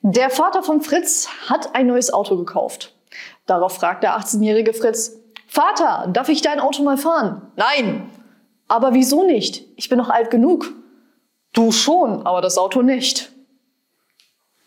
Der Vater von Fritz hat ein neues Auto gekauft. Darauf fragt der 18-jährige Fritz, Vater, darf ich dein Auto mal fahren? Nein. Aber wieso nicht? Ich bin noch alt genug. Du schon, aber das Auto nicht.